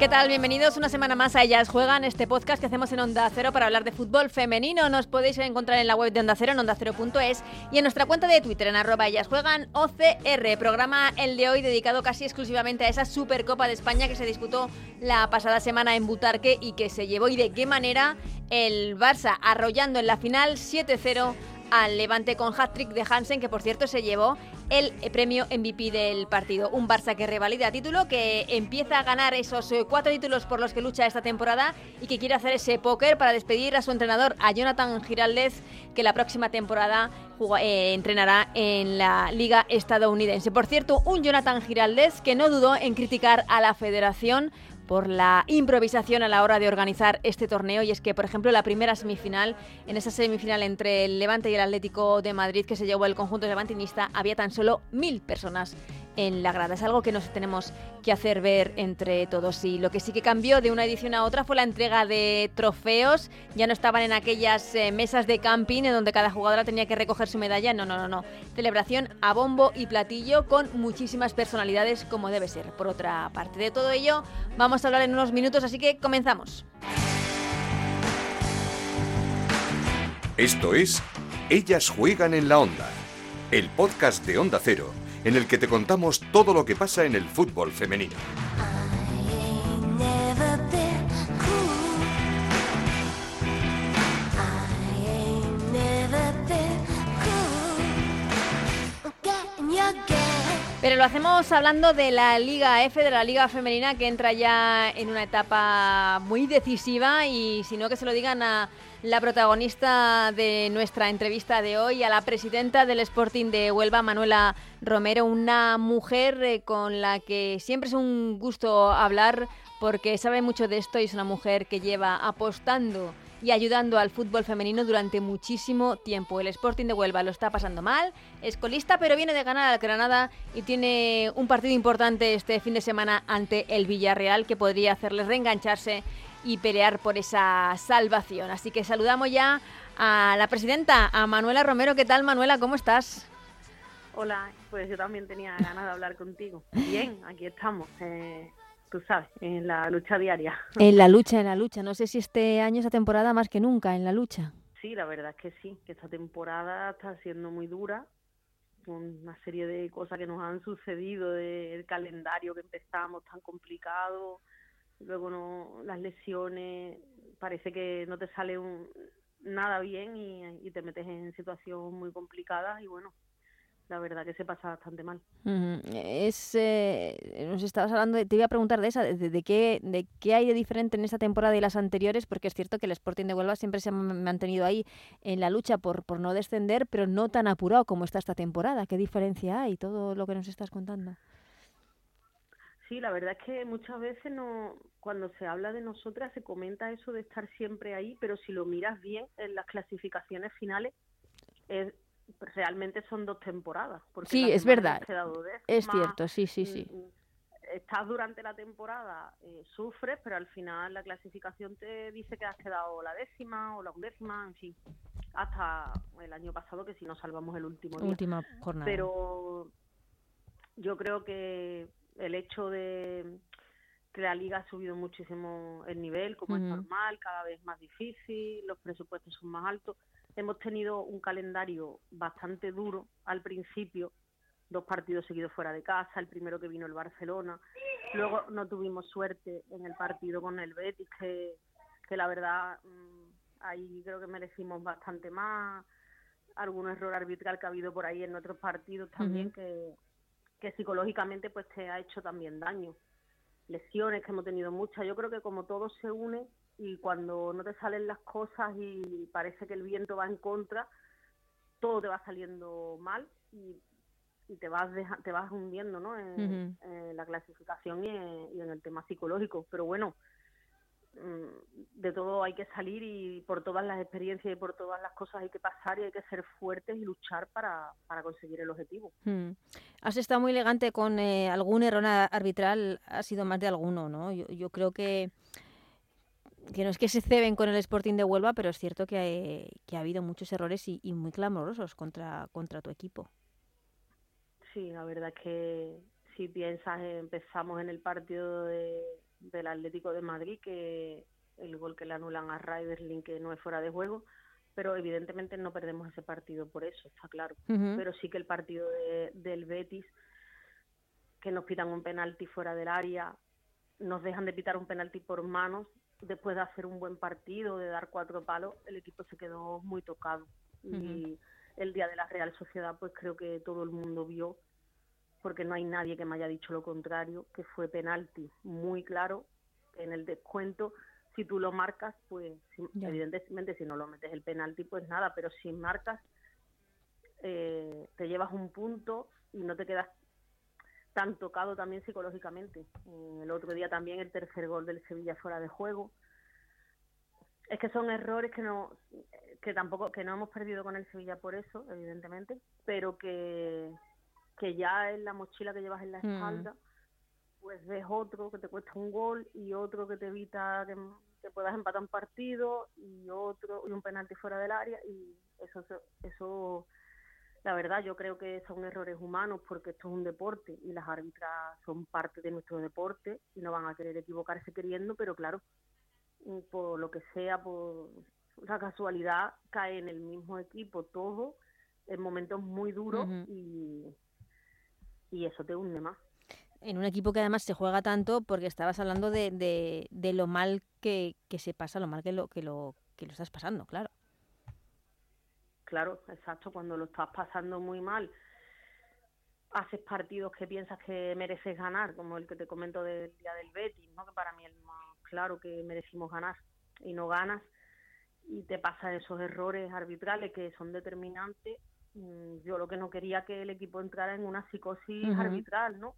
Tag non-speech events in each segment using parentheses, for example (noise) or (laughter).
¿Qué tal? Bienvenidos una semana más a Ellas Juegan, este podcast que hacemos en Onda Cero para hablar de fútbol femenino. Nos podéis encontrar en la web de Onda Cero, en ondacero.es y en nuestra cuenta de Twitter, en arroba Ellas Juegan OCR. Programa el de hoy dedicado casi exclusivamente a esa Supercopa de España que se disputó la pasada semana en Butarque y que se llevó y de qué manera el Barça arrollando en la final 7-0 al Levante con hat-trick de Hansen, que por cierto se llevó el premio MVP del partido. Un Barça que revalida título, que empieza a ganar esos eh, cuatro títulos por los que lucha esta temporada y que quiere hacer ese póker para despedir a su entrenador, a Jonathan Giraldez, que la próxima temporada eh, entrenará en la Liga estadounidense. Por cierto, un Jonathan Giraldez que no dudó en criticar a la federación por la improvisación a la hora de organizar este torneo. Y es que, por ejemplo, la primera semifinal, en esa semifinal entre el Levante y el Atlético de Madrid que se llevó el conjunto levantinista, había tan solo mil personas en la grada. Es algo que nos tenemos que hacer ver entre todos. Y lo que sí que cambió de una edición a otra fue la entrega de trofeos. Ya no estaban en aquellas eh, mesas de camping en donde cada jugadora tenía que recoger su medalla. No, no, no, no. Celebración a bombo y platillo con muchísimas personalidades como debe ser. Por otra parte de todo ello, vamos a hablar en unos minutos, así que comenzamos. Esto es Ellas juegan en la onda, el podcast de Onda Cero en el que te contamos todo lo que pasa en el fútbol femenino. Pero lo hacemos hablando de la Liga F, de la Liga Femenina, que entra ya en una etapa muy decisiva y si no que se lo digan a la protagonista de nuestra entrevista de hoy, a la presidenta del Sporting de Huelva, Manuela Romero, una mujer eh, con la que siempre es un gusto hablar porque sabe mucho de esto y es una mujer que lleva apostando y ayudando al fútbol femenino durante muchísimo tiempo. El Sporting de Huelva lo está pasando mal, es colista, pero viene de ganar al Granada y tiene un partido importante este fin de semana ante el Villarreal que podría hacerles reengancharse y pelear por esa salvación. Así que saludamos ya a la presidenta, a Manuela Romero. ¿Qué tal, Manuela? ¿Cómo estás? Hola, pues yo también tenía ganas de hablar contigo. Bien, aquí estamos. Eh, tú sabes, en la lucha diaria. En la lucha, en la lucha. No sé si este año, esta temporada, más que nunca, en la lucha. Sí, la verdad es que sí, que esta temporada está siendo muy dura, con una serie de cosas que nos han sucedido, del calendario que empezamos tan complicado, luego no las lesiones, parece que no te sale un, nada bien y, te metes en situaciones muy complicadas y bueno, la verdad que se pasa bastante mal. Es, eh, nos estabas hablando, de, te iba a preguntar de esa, de, qué, de qué hay de diferente en esta temporada y las anteriores, porque es cierto que el Sporting de Huelva siempre se ha mantenido ahí en la lucha por, por no descender, pero no tan apurado como está esta temporada. ¿Qué diferencia hay? Todo lo que nos estás contando. Sí, la verdad es que muchas veces no, cuando se habla de nosotras se comenta eso de estar siempre ahí, pero si lo miras bien en las clasificaciones finales, es, realmente son dos temporadas. Porque sí, es verdad. es cierto, sí, sí, sí. Mm, mm, estás durante la temporada, eh, sufres, pero al final la clasificación te dice que has quedado la décima o la undécima, en fin, hasta el año pasado que si no salvamos el último día. Última jornada. Pero yo creo que el hecho de que la liga ha subido muchísimo el nivel, como es normal, cada vez más difícil, los presupuestos son más altos. Hemos tenido un calendario bastante duro al principio, dos partidos seguidos fuera de casa, el primero que vino el Barcelona, luego no tuvimos suerte en el partido con el Betis, que, que la verdad mm, ahí creo que merecimos bastante más, algún error arbitral que ha habido por ahí en otros partidos también que que psicológicamente pues te ha hecho también daño. Lesiones que hemos tenido muchas. Yo creo que como todo se une y cuando no te salen las cosas y parece que el viento va en contra, todo te va saliendo mal y, te vas te vas hundiendo ¿no? en, la clasificación y y en el tema psicológico. Pero bueno, de todo hay que salir y por todas las experiencias y por todas las cosas hay que pasar y hay que ser fuertes y luchar para, para conseguir el objetivo. Hmm. Has estado muy elegante con eh, algún error arbitral, ha sido más de alguno, ¿no? Yo, yo creo que que no es que se ceben con el Sporting de Huelva, pero es cierto que, que ha habido muchos errores y, y, muy clamorosos contra, contra tu equipo. Sí, la verdad es que si piensas, empezamos en el partido de, del Atlético de Madrid, que el gol que le anulan a Riderling, que no es fuera de juego, pero evidentemente no perdemos ese partido por eso, está claro. Pero sí que el partido de, del Betis, que nos pitan un penalti fuera del área, nos dejan de pitar un penalti por manos, después de hacer un buen partido, de dar cuatro palos, el equipo se quedó muy tocado. Y el día de la Real Sociedad, pues creo que todo el mundo vio, porque no hay nadie que me haya dicho lo contrario, que fue penalti muy claro en el descuento si tú lo marcas, pues evidentemente si no lo metes el penalti, pues nada, pero si marcas, eh, te llevas un punto y no te quedas tan tocado también psicológicamente. el otro día también el tercer gol del Sevilla fuera de juego. Es que son errores que no que tampoco que no hemos perdido con el Sevilla por eso, evidentemente, pero que que ya es la mochila que llevas en la mm. espalda pues ves otro que te cuesta un gol y otro que te evita que, puedas empatar un partido y otro y un penalti fuera del área y eso eso la verdad yo creo que son errores humanos porque esto es un deporte y las árbitras son parte de nuestro deporte y no van a querer equivocarse queriendo pero claro por lo que sea por la casualidad cae en el mismo equipo todo en momentos muy duros y y eso te hunde más en un equipo que además se juega tanto porque estabas hablando de, de, de lo mal que, que, se pasa, lo mal que lo, que lo que lo estás pasando, claro. Claro, exacto, cuando lo estás pasando muy mal, haces partidos que piensas que mereces ganar, como el que te comento del día del Betis, ¿no? que para mí es más claro que merecimos ganar y no ganas y te pasan esos errores arbitrales que son determinantes. Mm, yo lo que no quería que el equipo entrara en una psicosis arbitral, ¿no?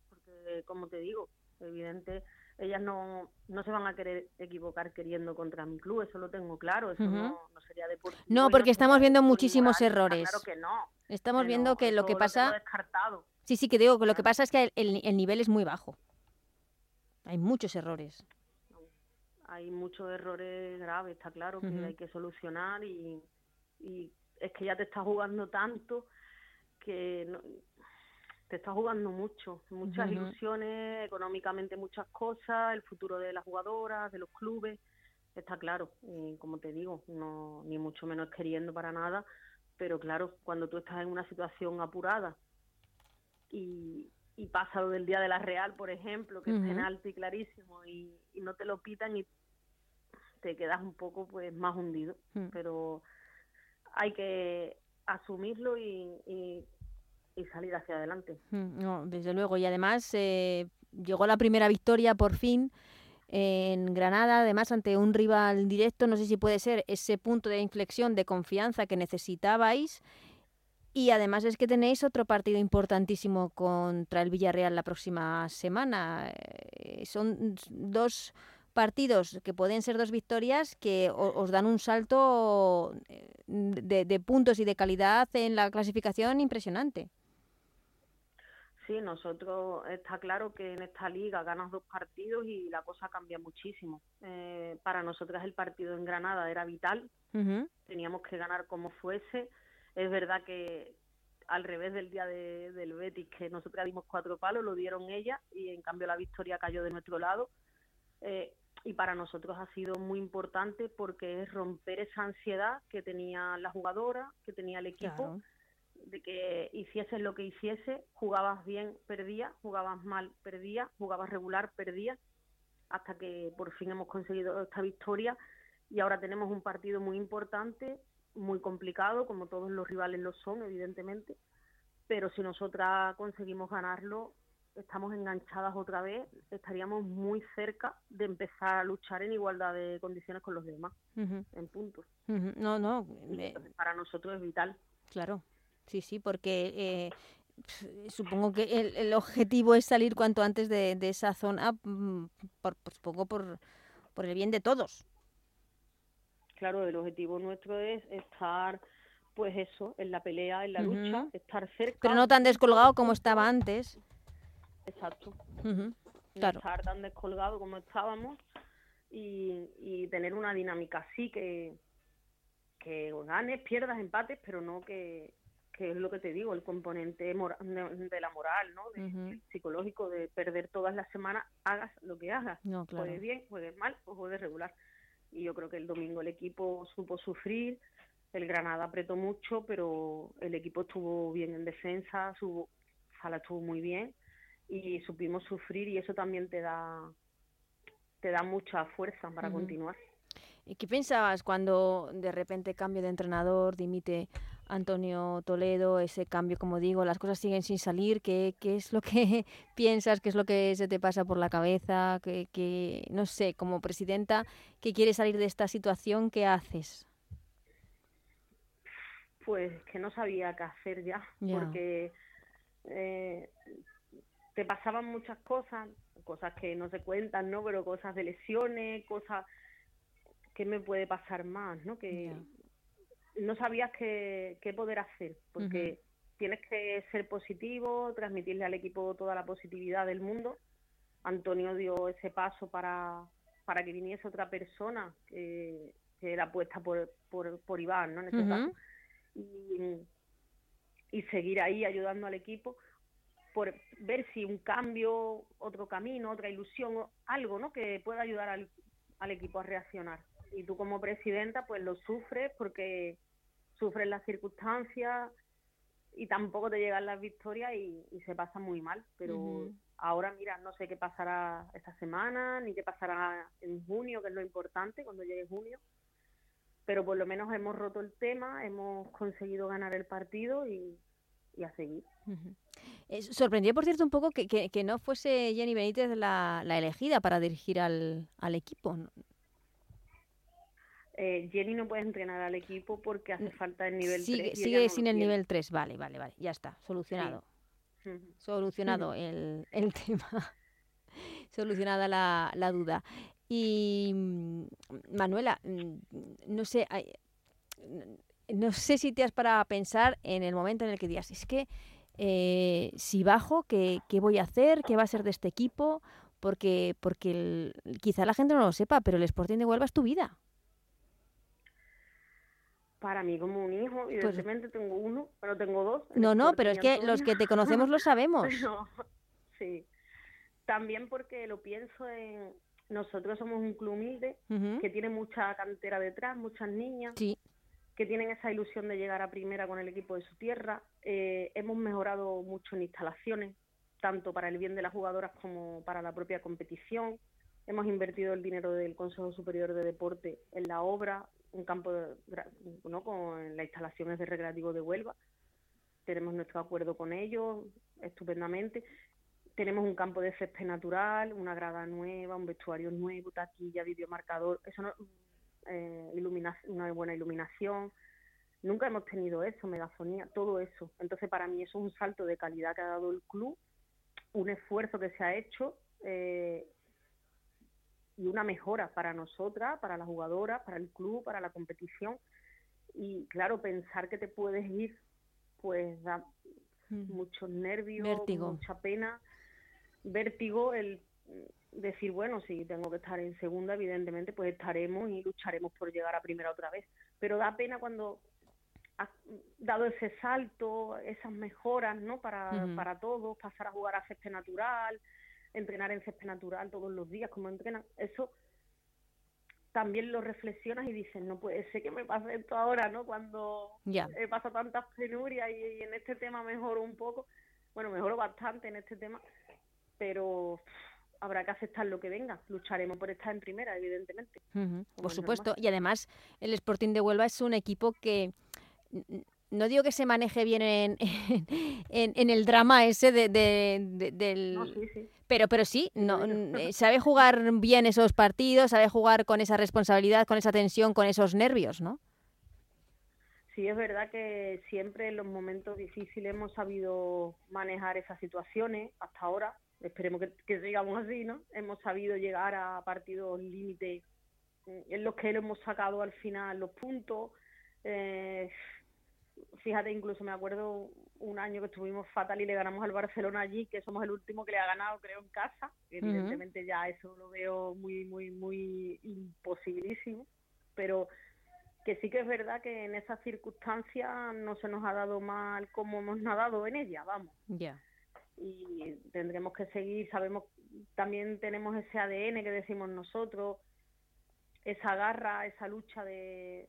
como te digo, evidente, ellas no, no se van a querer equivocar queriendo contra mi club, eso lo tengo claro, eso no, sería deportivo. No, porque estamos viendo muchísimos errores. Claro que no. Estamos viendo que lo que pasa... descartado. Sí, sí, que digo que lo que pasa es que el, el nivel es muy bajo. Hay muchos errores. Hay muchos errores graves, está claro, que hay que solucionar y, y es que ya te está jugando tanto que no, te está jugando mucho, muchas ilusiones, económicamente muchas cosas, el futuro de las jugadoras, de los clubes, está claro, y como te digo, no ni mucho menos queriendo para nada, pero claro, cuando tú estás en una situación apurada y, y pasa lo del día de la Real, por ejemplo, que es penalti clarísimo y, y, no te lo pitan y te quedas un poco pues más hundido, mm. pero hay que asumirlo y y salir hacia adelante. Mm, no, desde luego. Y además eh, llegó la primera victoria por fin en Granada, además ante un rival directo. No sé si puede ser ese punto de inflexión de confianza que necesitabais. Y además es que tenéis otro partido importantísimo contra el Villarreal la próxima semana. Eh, son dos partidos que pueden ser dos victorias que os dan un salto eh, de puntos y de calidad en la clasificación impresionante. Sí, nosotros está claro que en esta liga ganas dos partidos y la cosa cambia muchísimo. Eh, para nosotras el partido en Granada era vital, teníamos que ganar como fuese. Es verdad que al revés del día de, del Betis, que nosotras dimos cuatro palos, lo dieron ellas y en cambio la victoria cayó de nuestro lado. Eh, y para nosotros ha sido muy importante porque es romper esa ansiedad que tenía la jugadora, que tenía el equipo de que hicieses lo que hiciese, jugabas bien, perdías, jugabas mal, perdías, jugabas regular, perdías, hasta que por fin hemos conseguido esta victoria. Y ahora tenemos un partido muy importante, muy complicado, como todos los rivales lo son, evidentemente, pero si nosotras conseguimos ganarlo, estamos enganchadas otra vez, estaríamos muy cerca de empezar a luchar en igualdad de condiciones con los demás, en puntos. No, no. Eh, para nosotros es vital. Claro, Sí, sí, porque eh, supongo que el, objetivo es salir cuanto antes de, esa zona, mm, por, pues, supongo por, por el bien de todos. Claro, el objetivo nuestro es estar, pues eso, en la pelea, en la lucha, estar cerca. Pero no tan descolgado como estaba antes. Exacto. Claro. estar tan descolgado como estábamos y, y tener una dinámica así que, que ganes, pierdas, empates, pero no que, que es lo que te digo, el componente de, la moral, ¿no? De, psicológico, de perder todas las semanas, hagas lo que hagas. No, Juegues bien, juegues mal o juegues regular. Y yo creo que el domingo el equipo supo sufrir, el Granada apretó mucho, pero el equipo estuvo bien en defensa, su sala estuvo muy bien y supimos sufrir y eso también te da te da mucha fuerza para continuar. ¿Y qué pensabas cuando de repente cambio de entrenador, dimite Antonio Toledo, ese cambio, como digo, las cosas siguen sin salir? ¿Qué, qué es lo que (laughs) piensas? ¿Qué es lo que se te pasa por la cabeza? ¿Qué, qué, no sé, como presidenta, que quieres salir de esta situación, ¿qué haces? Pues que no sabía qué hacer ya, porque eh, te pasaban muchas cosas, cosas que no se cuentan, ¿no? Pero cosas de lesiones, cosas qué me puede pasar más, ¿no? Que no sabías qué, qué, poder hacer, porque tienes que ser positivo, transmitirle al equipo toda la positividad del mundo. Antonio dio ese paso para, para que viniese otra persona que, era puesta por, por, por Iván, ¿no? En este caso. Y, y seguir ahí ayudando al equipo por ver si un cambio, otro camino, otra ilusión, algo, ¿no? Que pueda ayudar al, al equipo a reaccionar. Y tú como presidenta pues lo sufres porque sufres las circunstancias y tampoco te llegan las victorias y, se pasa muy mal, pero ahora mira, no sé qué pasará esta semana ni qué pasará en junio, que es lo importante cuando llegue junio, pero por lo menos hemos roto el tema, hemos conseguido ganar el partido y, a seguir. Eh, sorprendió, por cierto, un poco que, que, no fuese Jenny Benítez la, la elegida para dirigir al, al equipo. Eh, Jenny no puede entrenar al equipo porque hace falta el nivel sigue, 3. Sigue sin el nivel 3, vale, vale, vale, ya está, solucionado. Solucionado (laughs) el, el, tema, solucionada la, la duda. Y mm, Manuela, mm, no sé, no sé si te has para pensar en el momento en el que digas, es que eh, si bajo, ¿qué, ¿qué, voy a hacer? ¿Qué va a ser de este equipo? Porque, porque quizá la gente no lo sepa, pero el Sporting de Huelva es tu vida para mí como un hijo, y pues, tengo uno, pero tengo dos. No, no, pero es que los que te conocemos lo (laughs) sabemos. sí. También porque lo pienso en... Nosotros somos un club humilde que tiene mucha cantera detrás, muchas niñas. Que tienen esa ilusión de llegar a primera con el equipo de su tierra. Eh, hemos mejorado mucho en instalaciones, tanto para el bien de las jugadoras como para la propia competición. Hemos invertido el dinero del Consejo Superior de Deporte en la obra, un campo ¿no? con las instalaciones de recreativo de Huelva. Tenemos nuestro acuerdo con ellos estupendamente. Tenemos un campo de césped natural, una grada nueva, un vestuario nuevo, taquilla, videomarcador, eso no, eh, una buena iluminación. Nunca hemos tenido eso, megafonía, todo eso. Entonces, para mí eso es un salto de calidad que ha dado el club, un esfuerzo que se ha hecho eh, y una mejora para nosotras, para las jugadoras, para el club, para la competición. Y claro, pensar que te puedes ir, pues da mucho nervios, mucha pena, vértigo, el decir, bueno, si tengo que estar en segunda, evidentemente, pues estaremos y lucharemos por llegar a primera otra vez. Pero da pena cuando has dado ese salto, esas mejoras, ¿no? Para, para todos, pasar a jugar a césped natural, entrenar en césped natural todos los días, como entrenan, eso también lo reflexionas y dices, no puede ser que me pase esto ahora, ¿no? Cuando he pasado tantas penurias y, en este tema mejoro un poco, bueno, mejoro bastante en este tema, pero habrá que aceptar lo que venga. Lucharemos por estar en primera, evidentemente. Por supuesto. Y además, el Sporting de Huelva es un equipo que no digo que se maneje bien en, en, el drama ese de, del... Pero, pero sí, no, eh, sabe jugar bien esos partidos, sabe jugar con esa responsabilidad, con esa tensión, con esos nervios, ¿no? Sí, es verdad que siempre en los momentos difíciles hemos sabido manejar esas situaciones hasta ahora. Esperemos que, que sigamos así, ¿no? Hemos sabido llegar a partidos límite en los que hemos sacado al final los puntos. Eh, fíjate, incluso me acuerdo un año que estuvimos fatal y le ganamos al Barcelona allí, que somos el último que le ha ganado, creo, en casa. Evidentemente ya eso lo veo muy, muy, muy posibilísimo, pero que sí que es verdad que en esas circunstancias no se nos ha dado mal como hemos nadado en ella, vamos. Ya. Y tendremos que seguir, sabemos, también tenemos ese ADN que decimos nosotros, esa garra, esa lucha de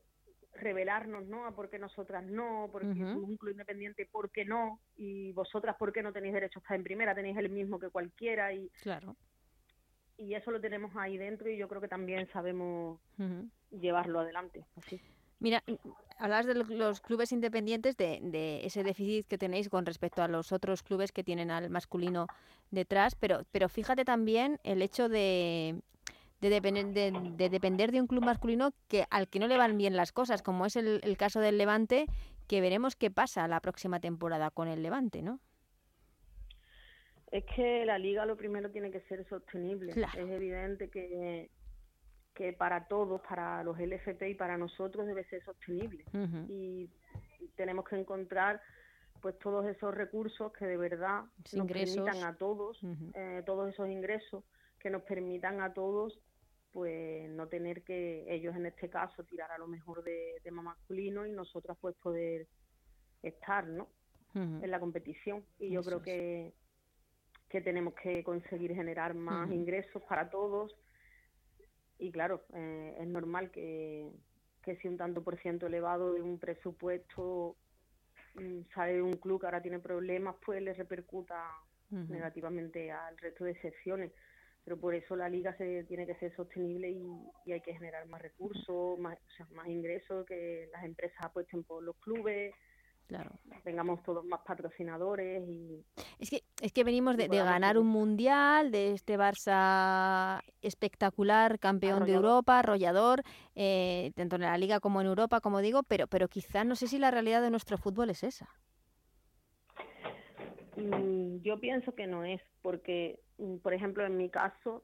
revelarnos, ¿no? A por qué nosotras no, porque somos un club independiente, ¿por qué no? Y vosotras, ¿por qué no tenéis derecho a estar en primera? Tenéis el mismo que cualquiera y... Claro. Y eso lo tenemos ahí dentro y yo creo que también sabemos llevarlo adelante. Así. Mira, hablabas de los clubes independientes, de, de, ese déficit que tenéis con respecto a los otros clubes que tienen al masculino detrás, pero, pero fíjate también el hecho de de depender de, depender de un club masculino que al que no le van bien las cosas, como es el, caso del Levante, que veremos qué pasa la próxima temporada con el Levante, ¿no? Es que la liga lo primero tiene que ser sostenible. Es evidente que, que para todos, para los LFP y para nosotros debe ser sostenible. Y tenemos que encontrar pues todos esos recursos que de verdad nos permitan a todos, eh, todos esos ingresos que nos permitan a todos pues no tener que ellos en este caso tirar a lo mejor de tema masculino y nosotras pues poder estar no en la competición. Y yo creo que que tenemos que conseguir generar más ingresos para todos y claro eh, es normal que, que si un tanto por ciento elevado de un presupuesto mm, sale de un club que ahora tiene problemas pues le repercuta negativamente al resto de secciones. Pero por eso la liga se tiene que ser sostenible y, hay que generar más recursos, más, más ingresos, que las empresas apuesten por los clubes, claro. tengamos todos más patrocinadores y es que es que venimos de, ganar un mundial de este Barça espectacular campeón de Europa arrollador eh, tanto en la liga como en Europa como digo pero pero quizás no sé si la realidad de nuestro fútbol es esa. Mm, yo pienso que no es porque Mm, por ejemplo, en mi caso,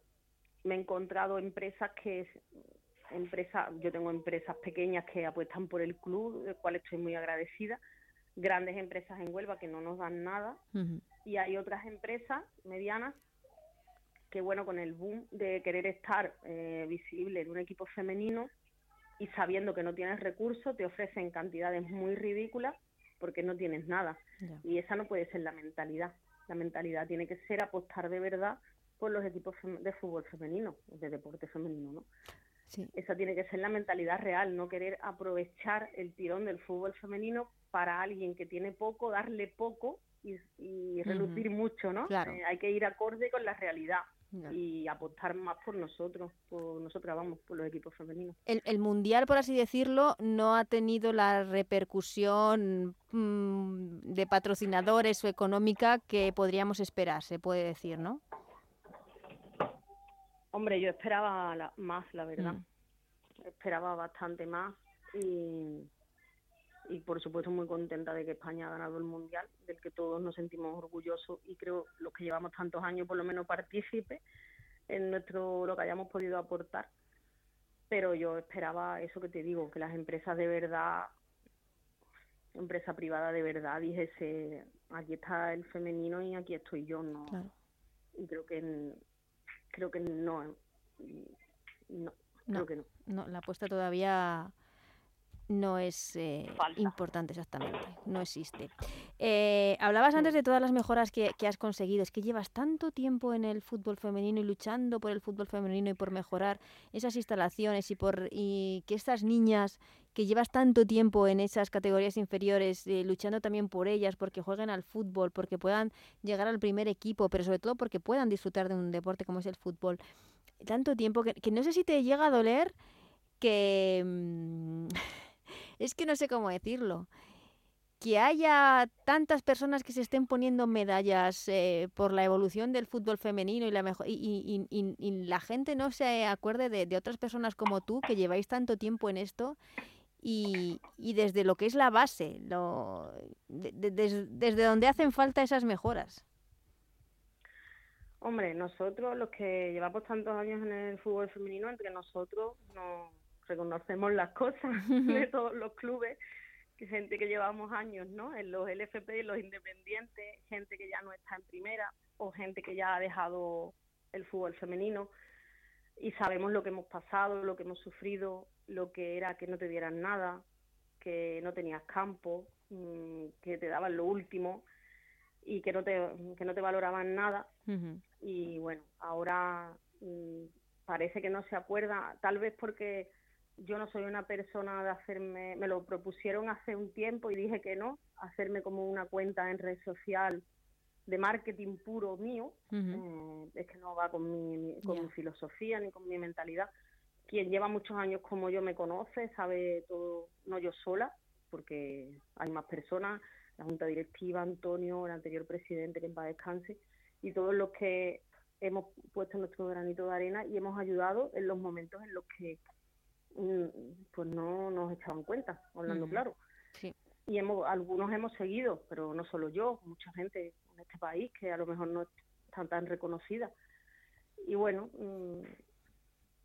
me he encontrado empresas que empresas, yo tengo empresas pequeñas que apuestan por el club, del cual estoy muy agradecida, grandes empresas en Huelva que no nos dan nada, y hay otras empresas medianas que, bueno, con el boom de querer estar eh, visible en un equipo femenino y sabiendo que no tienes recursos, te ofrecen cantidades muy ridículas porque no tienes nada. Y esa no puede ser la mentalidad. La mentalidad tiene que ser apostar de verdad por los equipos de fútbol femenino, de deporte femenino, ¿no? Esa tiene que ser la mentalidad real, no querer aprovechar el tirón del fútbol femenino para alguien que tiene poco, darle poco y, relucir mucho, ¿no? Eh, hay que ir acorde con la realidad y apostar más por nosotros, por nosotras, vamos, por los equipos femeninos. El, Mundial, por así decirlo, no ha tenido la repercusión mm, de patrocinadores o económica que podríamos esperar, se puede decir, ¿no? Hombre, yo esperaba más, la verdad. Mm. Esperaba bastante más y y por supuesto muy contenta de que España ha ganado el Mundial, del que todos nos sentimos orgullosos y creo los que llevamos tantos años por lo menos partícipes en nuestro lo que hayamos podido aportar. Pero yo esperaba eso que te digo, que las empresas de verdad, empresa privada de verdad dijese, aquí está el femenino y aquí estoy yo, no. Y creo que creo que no, no, creo que no. No, la apuesta todavía no es eh, importante exactamente, no existe. Eh, hablabas antes de todas las mejoras que, has conseguido, es que llevas tanto tiempo en el fútbol femenino y luchando por el fútbol femenino y por mejorar esas instalaciones y por y que estas niñas que llevas tanto tiempo en esas categorías inferiores, eh, luchando también por ellas, porque jueguen al fútbol, porque puedan llegar al primer equipo, pero sobre todo porque puedan disfrutar de un deporte como es el fútbol. Tanto tiempo que, que no sé si te llega a doler que... (laughs) Es que no sé cómo decirlo. Que haya tantas personas que se estén poniendo medallas eh, por la evolución del fútbol femenino y la, mejor, la gente no se acuerde de, otras personas como tú que lleváis tanto tiempo en esto y, desde lo que es la base, desde donde hacen falta esas mejoras. Hombre, nosotros los que llevamos tantos años en el fútbol femenino, entre nosotros no, reconocemos las cosas (laughs) de todos los clubes, que gente que llevamos años, ¿no? En los LFP y los independientes, gente que ya no está en primera o gente que ya ha dejado el fútbol femenino. y sabemos lo que hemos pasado, lo que hemos sufrido, lo que era que no te dieran nada, que no tenías campo, mm, que te daban lo último y que no te, que no te valoraban nada. Y bueno, ahora mm, parece que no se acuerda, tal vez porque yo no soy una persona de hacerme, me lo propusieron hace un tiempo y dije que no, hacerme como una cuenta en red social de marketing puro mío, eh, es que no va con, mi, con mi filosofía ni con mi mentalidad. Quien lleva muchos años como yo me conoce, sabe todo, no yo sola, porque hay más personas, la junta directiva, Antonio, el anterior presidente, que en paz descanse, y todos los que hemos puesto nuestro granito de arena y hemos ayudado en los momentos en los que pues no nos echaban cuenta, hablando claro. Y hemos, algunos hemos seguido, pero no solo yo, mucha gente en este país que a lo mejor no están tan reconocida. Y bueno, mm,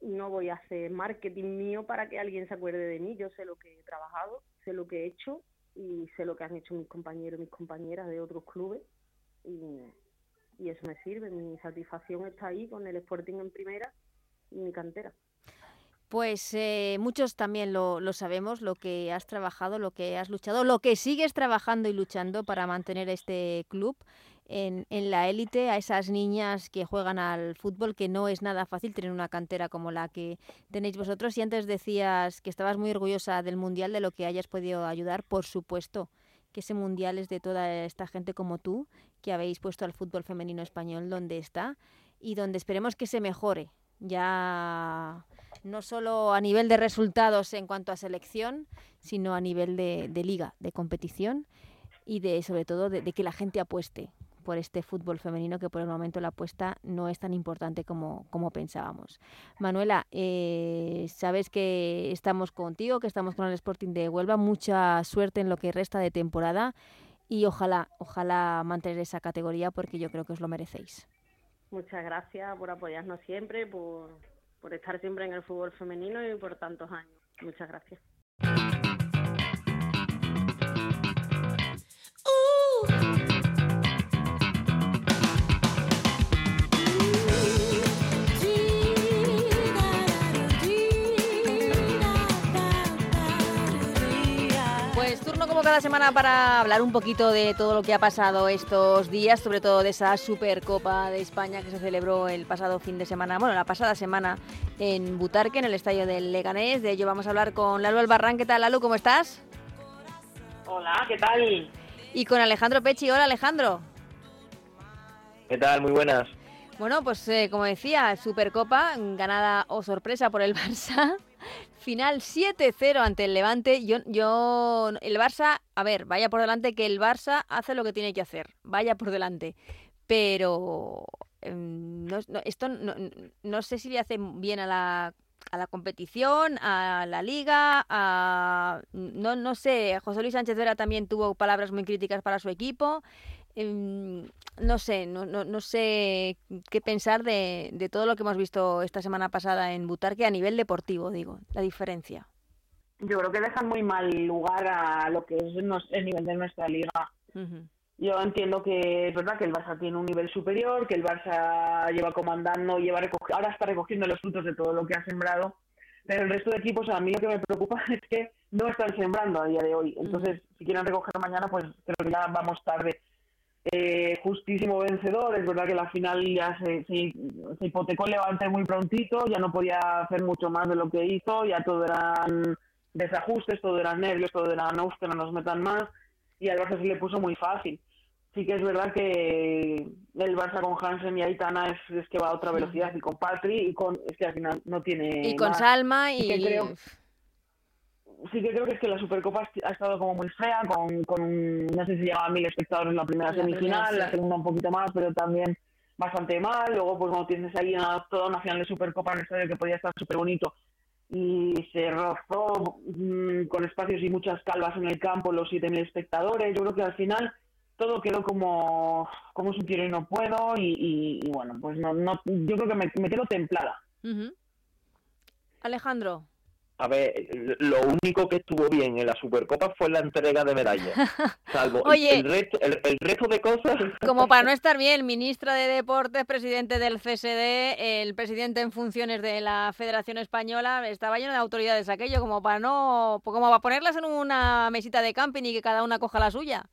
no voy a hacer marketing mío para que alguien se acuerde de mí. Yo sé lo que he trabajado, sé lo que he hecho y sé lo que han hecho mis compañeros y mis compañeras de otros clubes. Y, y eso me sirve. Mi satisfacción está ahí con el Sporting en primera y mi cantera. Pues eh, muchos también lo, lo, sabemos, lo que has trabajado, lo que has luchado, lo que sigues trabajando y luchando para mantener este club en, en la élite, a esas niñas que juegan al fútbol, que no es nada fácil tener una cantera como la que tenéis vosotros. Y antes decías que estabas muy orgullosa del Mundial, de lo que hayas podido ayudar, por supuesto que ese mundial es de toda esta gente como tú, que habéis puesto al fútbol femenino español donde está y donde esperemos que se mejore. Ya no solo a nivel de resultados en cuanto a selección, sino a nivel de, liga, de competición y de sobre todo de, que la gente apueste por este fútbol femenino que por el momento la apuesta no es tan importante como, como pensábamos. Manuela, eh, sabes que estamos contigo, que estamos con el Sporting de Huelva. Mucha suerte en lo que resta de temporada y ojalá, ojalá mantener esa categoría porque yo creo que os lo merecéis. Muchas gracias por apoyarnos siempre, por, por estar siempre en el fútbol femenino y por tantos años. Muchas gracias. Cada semana para hablar un poquito de todo lo que ha pasado estos días, sobre todo de esa Supercopa de España que se celebró el pasado fin de semana, bueno, la pasada semana en Butarque, en el estadio del Leganés. De ello vamos a hablar con Lalo Albarrán. ¿Qué tal, Lalo? ¿Cómo estás? Hola, ¿qué tal? Y con Alejandro Pechi. Hola, Alejandro. ¿Qué tal? Muy buenas. Bueno, pues eh, como decía, Supercopa, ganada o sorpresa por el (laughs) Barça. Final 7-0 ante el Levante. Yo, yo, el Barça, a ver, vaya por delante que el Barça hace lo que tiene que hacer. Vaya por delante. Pero em, no, esto no, sé si le hace bien a la, a la competición, a la liga, a, no, no sé, José Luis Sánchez Vera también tuvo palabras muy críticas para su equipo. Em, no sé, no, no, no, sé qué pensar de, de, todo lo que hemos visto esta semana pasada en Butarque a nivel deportivo, digo, la diferencia. Yo creo que dejan muy mal lugar a lo que es el nivel de nuestra liga. Yo entiendo que es verdad que el Barça tiene un nivel superior, que el Barça lleva comandando, lleva ahora está recogiendo los frutos de todo lo que ha sembrado, pero el resto de equipos a mí lo que me preocupa (laughs) es que no están sembrando a día de hoy. Entonces, si quieren recoger mañana, pues creo que ya vamos tarde eh, justísimo vencedor. Es verdad que la final ya se, se, hipotecó el Levante muy prontito, ya no podía hacer mucho más de lo que hizo, ya todo eran desajustes, todo eran nervios, todo eran no, que no nos metan más, y al Barça se le puso muy fácil. Sí que es verdad que el Barça con Hansen y Aitana es, que va a otra velocidad, y con Patri, y con, es que al final no tiene... Y con Salma y sí que creo que es que la Supercopa ha estado como muy fea, con, con no sé si llegaba a mil espectadores en la primera semifinal, la segunda un poquito más, pero también bastante mal. Luego, pues cuando tienes ahí toda una final de Supercopa en el estadio que podía estar súper bonito y se rozó mm, con espacios y muchas calvas en el campo los 7.000 espectadores. Yo creo que al final todo quedó como, como un quiero y no puedo y, bueno, pues no, no, yo creo que me, me quedo templada. Alejandro. A ver, lo único que estuvo bien en la Supercopa fue la entrega de medallas. (laughs) Salvo el, resto, el, resto de cosas. Como (laughs) para no estar bien, ministra de Deportes, presidente del CSD, el presidente en funciones de la Federación Española, estaba lleno de autoridades aquello, como para no. como para ponerlas en una mesita de camping y que cada una coja la suya.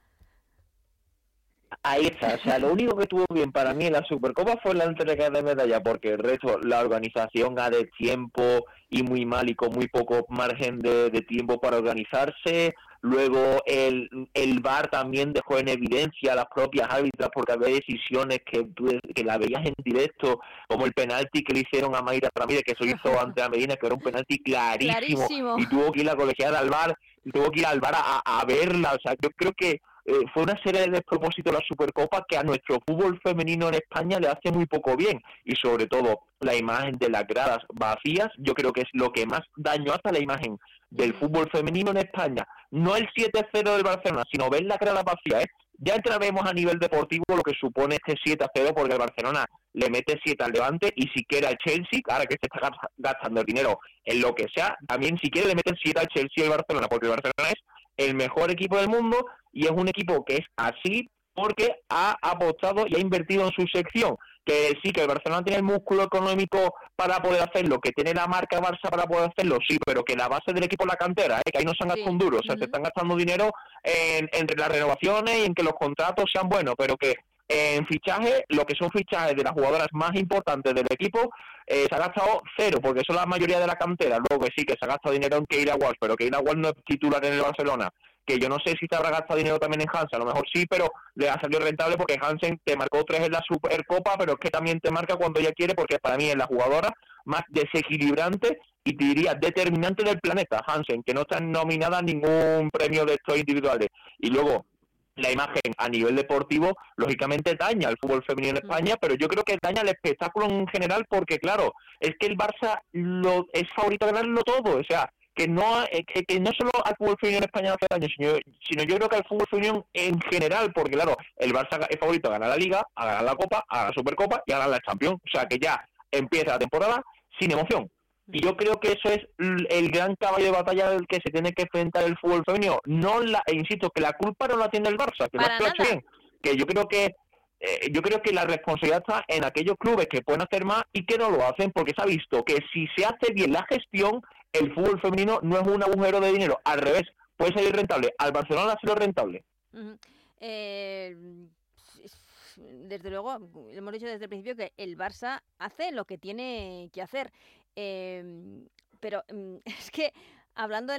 Ahí está, o sea, lo único que estuvo bien para mí en la Supercopa fue la entrega de medalla, porque el resto, la organización a de tiempo y muy mal y con muy poco margen de, tiempo para organizarse. Luego el, el VAR también dejó en evidencia a las propias árbitras porque había decisiones que, que la veías en directo, como el penalti que le hicieron a Mayra Ramírez, que se hizo (laughs) ante a Medina, que era un penalti clarísimo, y tuvo que ir la colegiada al VAR, y tuvo que ir al VAR a, a verla. O sea, yo creo que eh, fue una serie de despropósitos la Supercopa que a nuestro fútbol femenino en España le hace muy poco bien y sobre todo la imagen de las gradas vacías yo creo que es lo que más daño hace a la imagen del fútbol femenino en España no el 7-0 del Barcelona sino ver las gradas vacías ¿eh? ya entraremos a nivel deportivo lo que supone este 7-0 porque el Barcelona le mete 7 al Levante y si quiere al Chelsea, ahora que se está gastando el dinero en lo que sea, también si quiere le meten 7 al Chelsea y al Barcelona, porque el Barcelona es el mejor equipo del mundo y es un equipo que es así porque ha apostado y ha invertido en su sección. Que sí, que el Barcelona tiene el músculo económico para poder hacerlo, que tiene la marca Barça para poder hacerlo, sí, pero que la base del equipo es la cantera, ¿eh? que ahí no se han gastado un duro, o sea, se están gastando dinero en, en las renovaciones y en que los contratos sean buenos, pero que en fichaje, lo que son fichajes de las jugadoras más importantes del equipo, eh, se ha gastado cero, porque son la mayoría de la cantera. Luego que sí, que se ha gastado dinero en Keira Walsh, pero Keira Walsh no es titular en el Barcelona. Que yo no sé si se habrá gastado dinero también en Hansen, a lo mejor sí, pero le ha salido rentable porque Hansen te marcó tres en la Supercopa, pero es que también te marca cuando ella quiere, porque para mí es la jugadora más desequilibrante y diría determinante del planeta, Hansen, que no está nominada a ningún premio de estos individuales. Y luego, la imagen a nivel deportivo, lógicamente daña al fútbol femenino en España, pero yo creo que daña el espectáculo en general porque, claro, es que el Barça lo, es favorito a ganarlo todo, o sea, que no eh, que, no solo al fútbol femenino en España hace daño, sino, sino yo creo que al fútbol femenino en general, porque, claro, el Barça es favorito a ganar la Liga, a ganar la Copa, a ganar la Supercopa y a ganar la Champions, o sea, que ya empieza la temporada sin emoción. Y yo creo que eso es el gran caballo de batalla del que se tiene que enfrentar el fútbol femenino. No la, e insisto, que la culpa no la tiene el Barça, que lo ha bien. Que yo creo que eh, yo creo que la responsabilidad está en aquellos clubes que pueden hacer más y que no lo hacen, porque se ha visto que si se hace bien la gestión, el fútbol femenino no es un agujero de dinero, al revés, puede salir rentable. Al Barcelona ha sido rentable. eh, desde luego, hemos dicho desde el principio que el Barça hace lo que tiene que hacer. Em, pero mm, (laughs) es que hablando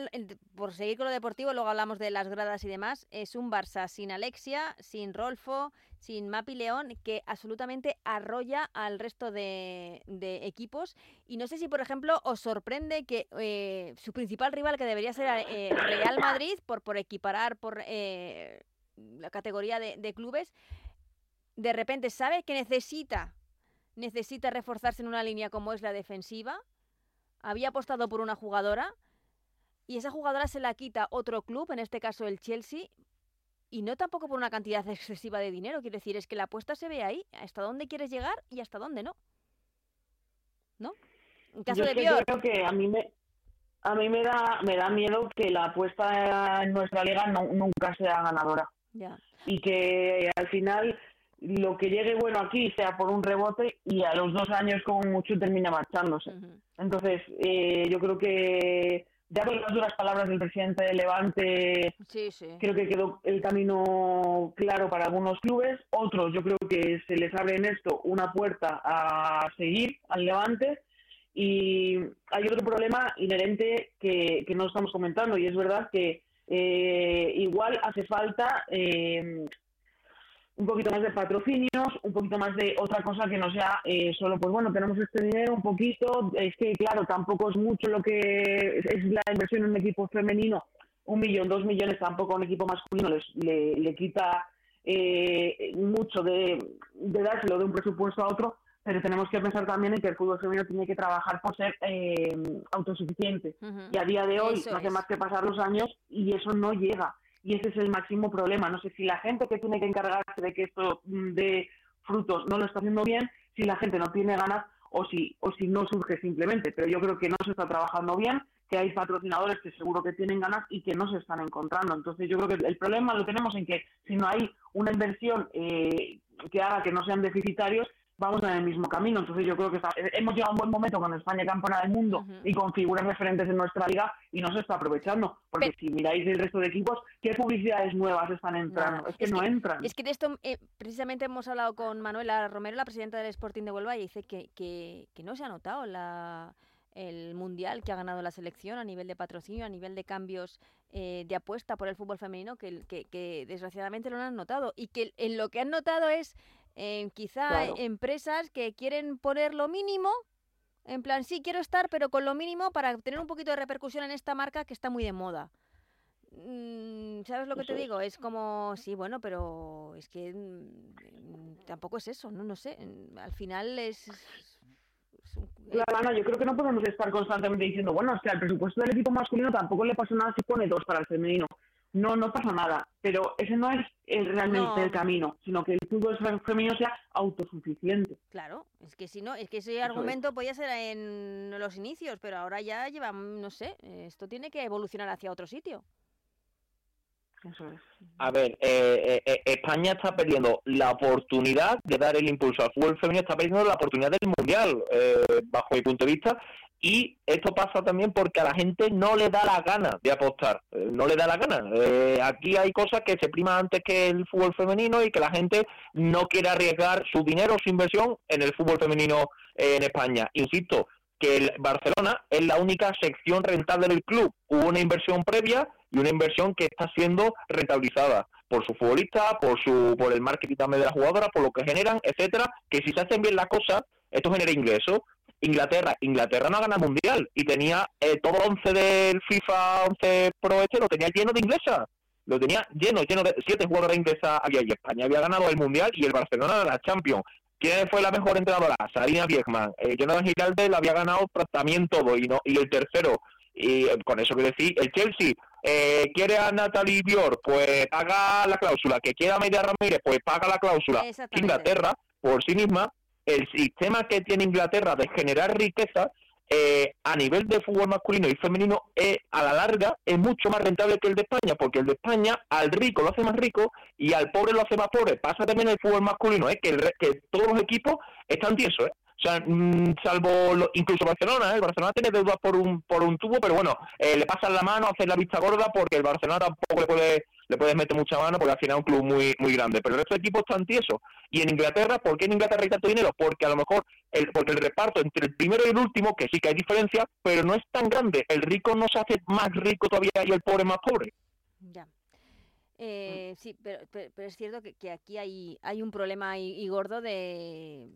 por seguir con lo deportivo, luego hablamos de las gradas y demás, es un Barça sin Alexia, sin Rolfo, sin Mapi León, que absolutamente arrolla al resto de, equipos. Y no sé si, por ejemplo, os sorprende que eh, su principal rival, que debería ser eh, Real Madrid, por, por equiparar por eh, la categoría de clubes, de repente sabe que necesita necesita reforzarse en una línea como es la defensiva, había apostado por una jugadora y esa jugadora se la quita otro club, en este caso el Chelsea, y no tampoco por una cantidad (laughs) excesiva de dinero. Quiero decir, es que la apuesta se ve ahí, hasta dónde quieres llegar y hasta dónde no. ¿No? En caso de Yo creo que a mí me, a mí me da, me da miedo que la apuesta en nuestra liga nunca sea ganadora. Y que al final lo que llegue bueno aquí sea por un rebote y a los dos años como mucho termina marchándose. Entonces, eh, yo creo que ya con las duras palabras del presidente de Levante, creo que quedó el camino claro para algunos clubes. Otros, yo creo que se les abre en esto una puerta a seguir al Levante. Y hay otro problema inherente que, que no estamos comentando, y es verdad que eh, igual hace falta eh, un poquito más de patrocinios, un poquito más de otra cosa que no sea eh, solo, pues bueno, tenemos este dinero, un poquito, es que claro, tampoco es mucho lo que es la inversión en un equipo femenino, un millón, dos millones, tampoco a un equipo masculino le, le quita eh, mucho de, de dárselo de un presupuesto a otro, pero tenemos que pensar también en que el fútbol femenino tiene que trabajar por ser eh, autosuficiente. Y a día de hoy no hace más que pasar los años y eso no llega y ese es el máximo problema. No sé si la gente que tiene que encargarse de que esto mm, de frutos no lo está haciendo bien, si la gente no tiene ganas o si, o si no surge simplemente. Pero yo creo que no se está trabajando bien, que hay patrocinadores que seguro que tienen ganas y que no se están encontrando. Entonces yo creo que el problema lo tenemos en que si no hay una inversión eh, que haga que no sean deficitarios, vamos en el mismo camino. Entonces yo creo que hemos llegado a un buen momento con España campeona del mundo y con figuras referentes en nuestra liga y no se está aprovechando. Porque si miráis el resto de equipos, ¿qué publicidades nuevas están entrando? es que no entran. Es que de esto eh, precisamente hemos hablado con Manuela Romero, la presidenta del Sporting de Huelva, y dice que, que, que no se ha notado la el mundial que ha ganado la selección a nivel de patrocinio, a nivel de cambios eh, de apuesta por el fútbol femenino, que, que, que, desgraciadamente lo han notado. Y que en lo que han notado es quizá empresas que quieren poner lo mínimo, en plan, sí, quiero estar, pero con lo mínimo para tener un poquito de repercusión en esta marca que está muy de moda. Mm, ¿Sabes lo que te digo? Es como, sí, bueno, pero es que mm, tampoco es eso, ¿no? No sé. Al final es, Claro, yo creo que no podemos estar constantemente diciendo, bueno, o sea, el presupuesto del equipo masculino tampoco le pasa nada si pone dos para el femenino no, no pasa nada. Pero ese no es realmente el camino, sino que el fútbol femenino sea autosuficiente. Claro, es que si no, es que ese argumento podía ser en los inicios, pero ahora ya lleva, no sé, esto tiene que evolucionar hacia otro sitio. Eso es. A ver, eh, eh, eh, España está perdiendo la oportunidad de dar el impulso al fútbol femenino, está perdiendo la oportunidad del mundial, bajo mi punto de vista, y esto pasa también porque a la gente no le da la gana de apostar, eh, no le da la gana. Eh, aquí hay cosas que se priman antes que el fútbol femenino y que la gente no quiere arriesgar su dinero, su inversión en el fútbol femenino en España. Insisto, que el Barcelona es la única sección rentable del club. Hubo una inversión previa y una inversión que está siendo rentabilizada por su futbolista, por su por el marketing también de la jugadora, por lo que generan, etcétera, que si se hacen bien las cosas, esto genera ingresos Inglaterra, Inglaterra no ha ganado mundial y tenía eh, todo el 11 del FIFA 11 Pro este lo tenía lleno de inglesas. Lo tenía lleno, lleno de siete jugadores inglesas había y España había ganado el mundial y el Barcelona la Champions. ¿Quién fue la mejor entrenadora? Sarina Biekman. Eh, Jonathan Giralde la había ganado también todo y no y el tercero. Y eh, con eso que decir, el Chelsea eh, quiere a Natalie Bior, pues paga la cláusula. Que quiera a Media Ramírez, pues paga la cláusula. Inglaterra, por sí misma, el sistema que tiene Inglaterra de generar riqueza eh, a nivel de fútbol masculino y femenino es, a la larga es mucho más rentable que el de España, porque el de España al rico lo hace más rico y al pobre lo hace más pobre. Pasa también el fútbol masculino, ¿eh? que, el, que todos los equipos están tiesos. ¿eh? O sea, mm, salvo incluso Barcelona, ¿eh? el Barcelona tiene deudas por un por un tubo, pero bueno, eh, le pasan la mano, hacen la vista gorda porque el Barcelona tampoco le puede le puedes meter mucha mano porque al final es un club muy muy grande. Pero el resto de equipos están tiesos. Y en Inglaterra, ¿por qué en Inglaterra hay tanto dinero? Porque a lo mejor el, porque el reparto entre el primero y el último, que sí que hay diferencia, pero no es tan grande. El rico no se hace más rico todavía y el pobre más pobre. Ya. Eh, sí, pero, pero, es cierto que, que, aquí hay, hay un problema y, gordo de